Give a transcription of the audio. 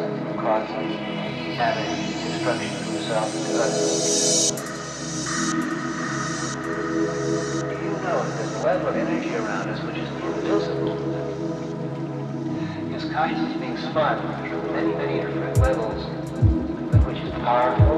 person who causes having destruction to himself and to others. Do you know that a level of energy around us which is invisible? This consciousness being spun through many, many different levels, which is powerful